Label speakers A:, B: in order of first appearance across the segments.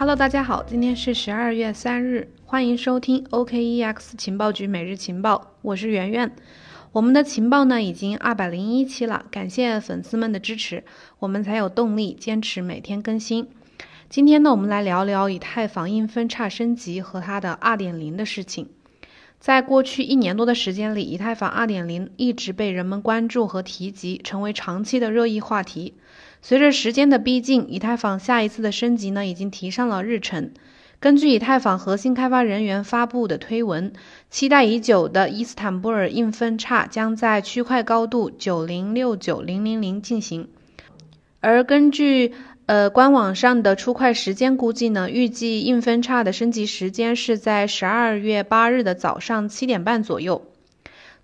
A: Hello，大家好，今天是十二月三日，欢迎收听 OKEX 情报局每日情报，我是圆圆。我们的情报呢已经二百零一期了，感谢粉丝们的支持，我们才有动力坚持每天更新。今天呢，我们来聊聊以太坊硬分叉升级和它的二点零的事情。在过去一年多的时间里，以太坊二点零一直被人们关注和提及，成为长期的热议话题。随着时间的逼近，以太坊下一次的升级呢，已经提上了日程。根据以太坊核心开发人员发布的推文，期待已久的伊斯坦布尔硬分叉将在区块高度九零六九零零零进行。而根据呃，官网上的出块时间估计呢，预计硬分叉的升级时间是在十二月八日的早上七点半左右。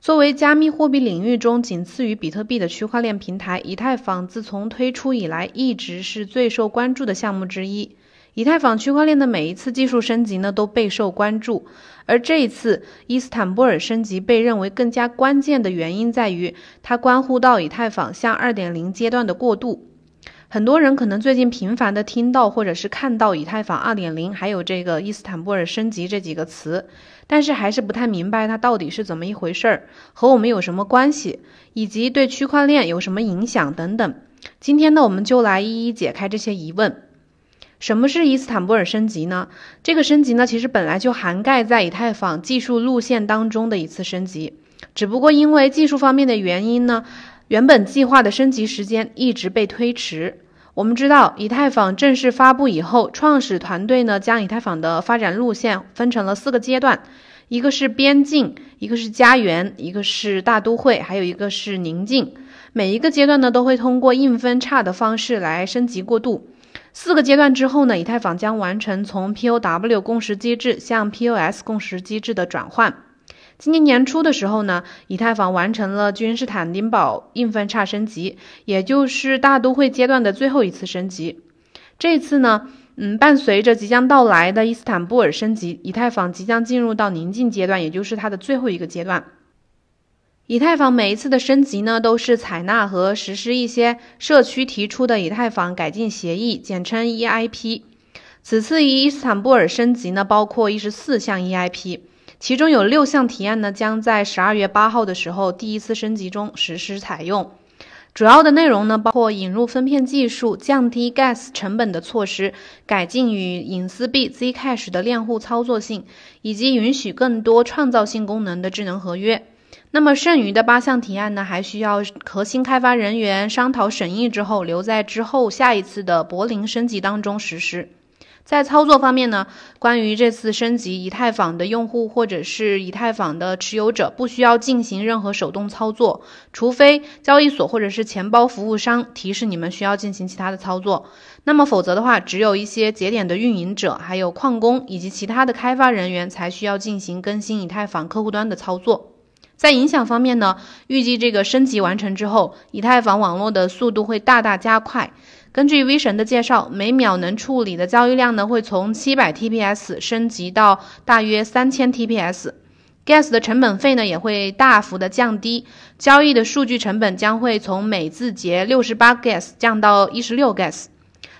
A: 作为加密货币领域中仅次于比特币的区块链平台，以太坊自从推出以来一直是最受关注的项目之一。以太坊区块链的每一次技术升级呢，都备受关注。而这一次伊斯坦布尔升级被认为更加关键的原因在于，它关乎到以太坊向二点零阶段的过渡。很多人可能最近频繁的听到或者是看到以太坊二点零，还有这个伊斯坦布尔升级这几个词，但是还是不太明白它到底是怎么一回事儿，和我们有什么关系，以及对区块链有什么影响等等。今天呢，我们就来一一解开这些疑问。什么是伊斯坦布尔升级呢？这个升级呢，其实本来就涵盖在以太坊技术路线当中的一次升级，只不过因为技术方面的原因呢。原本计划的升级时间一直被推迟。我们知道，以太坊正式发布以后，创始团队呢将以太坊的发展路线分成了四个阶段：一个是边境，一个是家园，一个是大都会，还有一个是宁静。每一个阶段呢都会通过硬分叉的方式来升级过渡。四个阶段之后呢，以太坊将完成从 POW 共识机制向 POS 共识机制的转换。今年年初的时候呢，以太坊完成了君士坦丁堡硬分叉升级，也就是大都会阶段的最后一次升级。这次呢，嗯，伴随着即将到来的伊斯坦布尔升级，以太坊即将进入到宁静阶段，也就是它的最后一个阶段。以太坊每一次的升级呢，都是采纳和实施一些社区提出的以太坊改进协议，简称 EIP。此次伊斯坦布尔升级呢，包括一十四项 EIP。其中有六项提案呢，将在十二月八号的时候第一次升级中实施采用。主要的内容呢，包括引入分片技术、降低 Gas 成本的措施、改进与隐私币 Zcash 的链互操作性，以及允许更多创造性功能的智能合约。那么剩余的八项提案呢，还需要核心开发人员商讨审议之后，留在之后下一次的柏林升级当中实施。在操作方面呢，关于这次升级，以太坊的用户或者是以太坊的持有者不需要进行任何手动操作，除非交易所或者是钱包服务商提示你们需要进行其他的操作。那么否则的话，只有一些节点的运营者、还有矿工以及其他的开发人员才需要进行更新以太坊客户端的操作。在影响方面呢，预计这个升级完成之后，以太坊网络的速度会大大加快。根据 V 神的介绍，每秒能处理的交易量呢会从七百 TPS 升级到大约三千 TPS。Gas 的成本费呢也会大幅的降低，交易的数据成本将会从每字节六十八 Gas 降到一十六 Gas。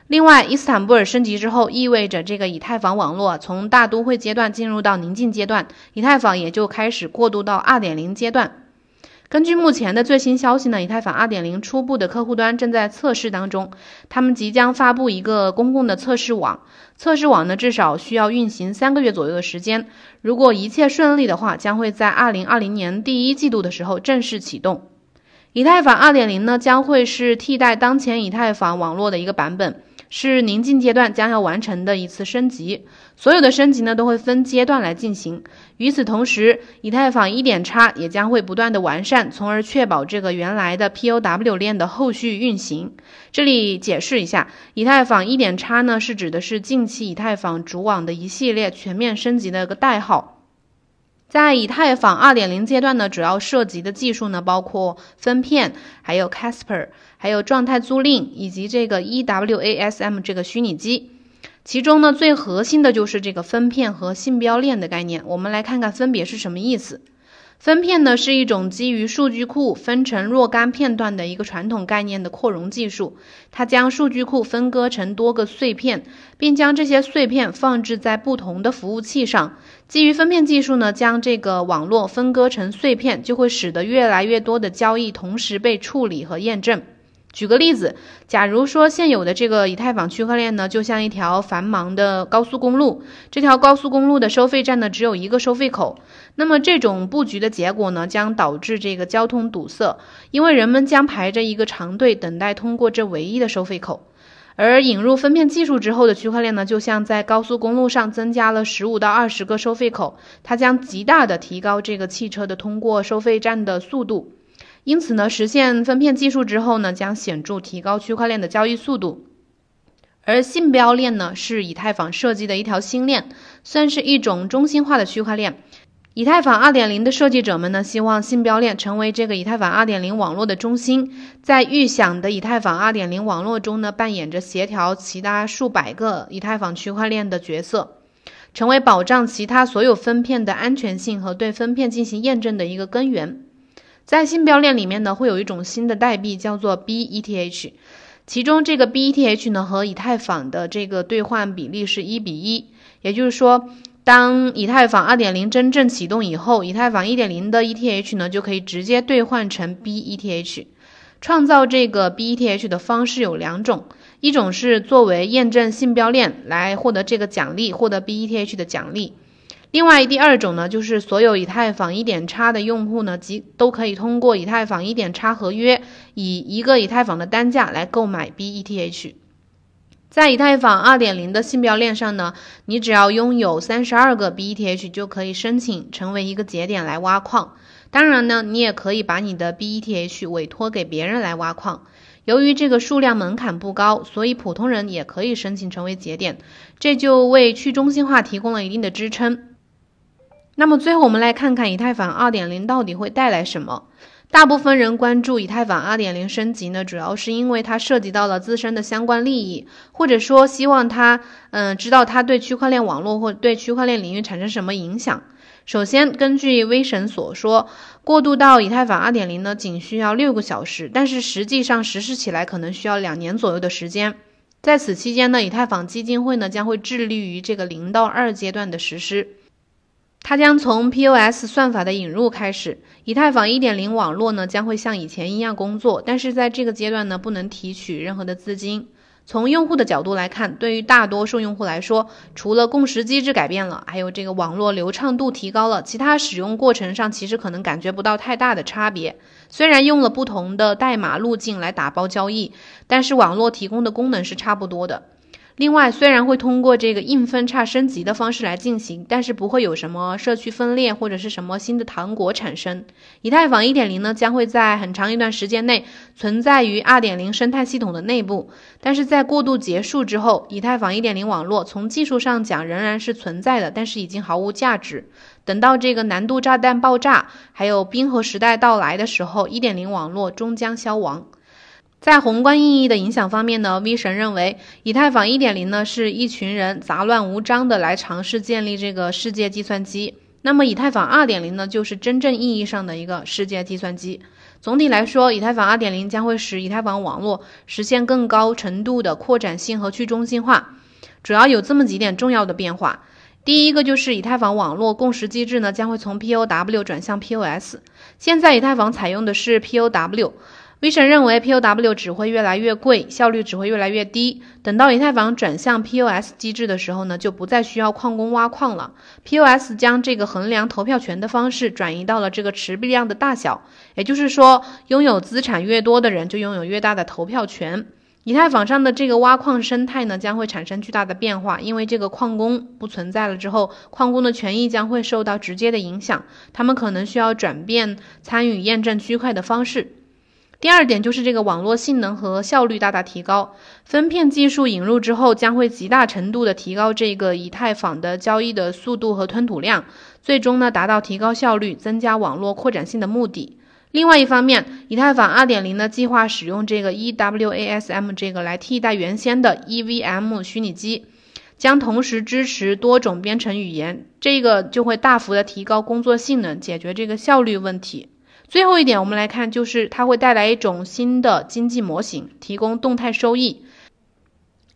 A: 另外，伊斯坦布尔升级之后，意味着这个以太坊网络从大都会阶段进入到宁静阶段，以太坊也就开始过渡到二点零阶段。根据目前的最新消息呢，以太坊2.0初步的客户端正在测试当中，他们即将发布一个公共的测试网。测试网呢，至少需要运行三个月左右的时间。如果一切顺利的话，将会在2020年第一季度的时候正式启动。以太坊2.0呢，将会是替代当前以太坊网络的一个版本。是宁静阶段将要完成的一次升级，所有的升级呢都会分阶段来进行。与此同时，以太坊一点叉也将会不断的完善，从而确保这个原来的 POW 链的后续运行。这里解释一下，以太坊一点叉呢是指的是近期以太坊主网的一系列全面升级的一个代号。在以太坊2.0阶段呢，主要涉及的技术呢，包括分片，还有 Casper，还有状态租赁，以及这个 EWASM 这个虚拟机。其中呢，最核心的就是这个分片和信标链的概念。我们来看看分别是什么意思。分片呢是一种基于数据库分成若干片段的一个传统概念的扩容技术。它将数据库分割成多个碎片，并将这些碎片放置在不同的服务器上。基于分片技术呢，将这个网络分割成碎片，就会使得越来越多的交易同时被处理和验证。举个例子，假如说现有的这个以太坊区块链呢，就像一条繁忙的高速公路，这条高速公路的收费站呢只有一个收费口，那么这种布局的结果呢，将导致这个交通堵塞，因为人们将排着一个长队等待通过这唯一的收费口。而引入分片技术之后的区块链呢，就像在高速公路上增加了十五到二十个收费口，它将极大的提高这个汽车的通过收费站的速度。因此呢，实现分片技术之后呢，将显著提高区块链的交易速度。而信标链呢，是以太坊设计的一条新链，算是一种中心化的区块链。以太坊2.0的设计者们呢，希望信标链成为这个以太坊2.0网络的中心，在预想的以太坊2.0网络中呢，扮演着协调其他数百个以太坊区块链的角色，成为保障其他所有分片的安全性和对分片进行验证的一个根源。在信标链里面呢，会有一种新的代币叫做 BETH，其中这个 BETH 呢和以太坊的这个兑换比例是一比一，也就是说，当以太坊2.0真正启动以后，以太坊1.0的 ETH 呢就可以直接兑换成 BETH。创造这个 BETH 的方式有两种，一种是作为验证信标链来获得这个奖励，获得 BETH 的奖励。另外，第二种呢，就是所有以太坊一点差的用户呢，即都可以通过以太坊一点差合约，以一个以太坊的单价来购买 BETH。在以太坊2.0的信标链上呢，你只要拥有三十二个 BETH 就可以申请成为一个节点来挖矿。当然呢，你也可以把你的 BETH 委托给别人来挖矿。由于这个数量门槛不高，所以普通人也可以申请成为节点，这就为去中心化提供了一定的支撑。那么最后我们来看看以太坊2.0到底会带来什么？大部分人关注以太坊2.0升级呢，主要是因为它涉及到了自身的相关利益，或者说希望它，嗯，知道它对区块链网络或对区块链领域产生什么影响。首先，根据威神所说，过渡到以太坊2.0呢，仅需要六个小时，但是实际上实施起来可能需要两年左右的时间。在此期间呢，以太坊基金会呢将会致力于这个零到二阶段的实施。它将从 POS 算法的引入开始，以太坊1.0网络呢将会像以前一样工作，但是在这个阶段呢不能提取任何的资金。从用户的角度来看，对于大多数用户来说，除了共识机制改变了，还有这个网络流畅度提高了，其他使用过程上其实可能感觉不到太大的差别。虽然用了不同的代码路径来打包交易，但是网络提供的功能是差不多的。另外，虽然会通过这个硬分叉升级的方式来进行，但是不会有什么社区分裂或者是什么新的糖果产生。以太坊1.0呢，将会在很长一段时间内存在于2.0生态系统的内部，但是在过渡结束之后，以太坊1.0网络从技术上讲仍然是存在的，但是已经毫无价值。等到这个难度炸弹爆炸，还有冰河时代到来的时候，1.0网络终将消亡。在宏观意义的影响方面呢，V 神认为，以太坊1.0呢是一群人杂乱无章的来尝试建立这个世界计算机。那么，以太坊2.0呢就是真正意义上的一个世界计算机。总体来说，以太坊2.0将会使以太坊网络实现更高程度的扩展性和去中心化。主要有这么几点重要的变化。第一个就是以太坊网络共识机制呢将会从 POW 转向 POS。现在以太坊采用的是 POW。V 神认为，POW 只会越来越贵，效率只会越来越低。等到以太坊转向 POS 机制的时候呢，就不再需要矿工挖矿了。POS 将这个衡量投票权的方式转移到了这个持币量的大小，也就是说，拥有资产越多的人就拥有越大的投票权。以太坊上的这个挖矿生态呢，将会产生巨大的变化，因为这个矿工不存在了之后，矿工的权益将会受到直接的影响，他们可能需要转变参与验证区块的方式。第二点就是这个网络性能和效率大大提高，分片技术引入之后，将会极大程度的提高这个以太坊的交易的速度和吞吐量，最终呢达到提高效率、增加网络扩展性的目的。另外一方面，以太坊2.0呢计划使用这个 EWASM 这个来替代原先的 EVM 虚拟机。将同时支持多种编程语言，这个就会大幅的提高工作性能，解决这个效率问题。最后一点，我们来看，就是它会带来一种新的经济模型，提供动态收益。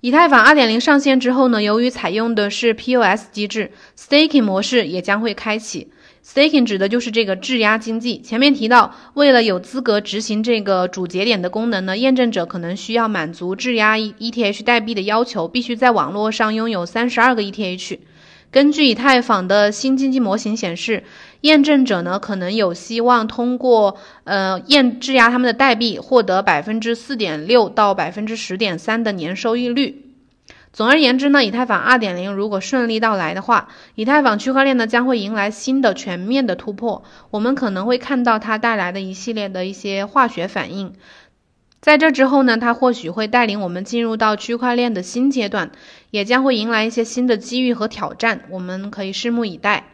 A: 以太坊2.0上线之后呢，由于采用的是 POS 机制，staking 模式也将会开启。staking 指的就是这个质押经济。前面提到，为了有资格执行这个主节点的功能呢，验证者可能需要满足质押 ETH 代币的要求，必须在网络上拥有三十二个 ETH。根据以太坊的新经济模型显示，验证者呢可能有希望通过呃验质押他们的代币，获得百分之四点六到百分之十点三的年收益率。总而言之呢，以太坊二点零如果顺利到来的话，以太坊区块链呢将会迎来新的全面的突破。我们可能会看到它带来的一系列的一些化学反应。在这之后呢，它或许会带领我们进入到区块链的新阶段，也将会迎来一些新的机遇和挑战，我们可以拭目以待。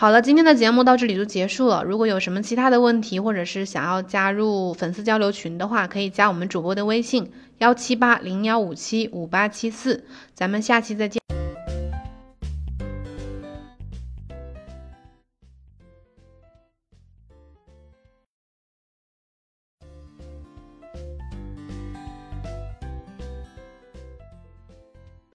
A: 好了，今天的节目到这里就结束了。如果有什么其他的问题，或者是想要加入粉丝交流群的话，可以加我们主播的微信幺七八零幺五七五八七四，咱们下期再见。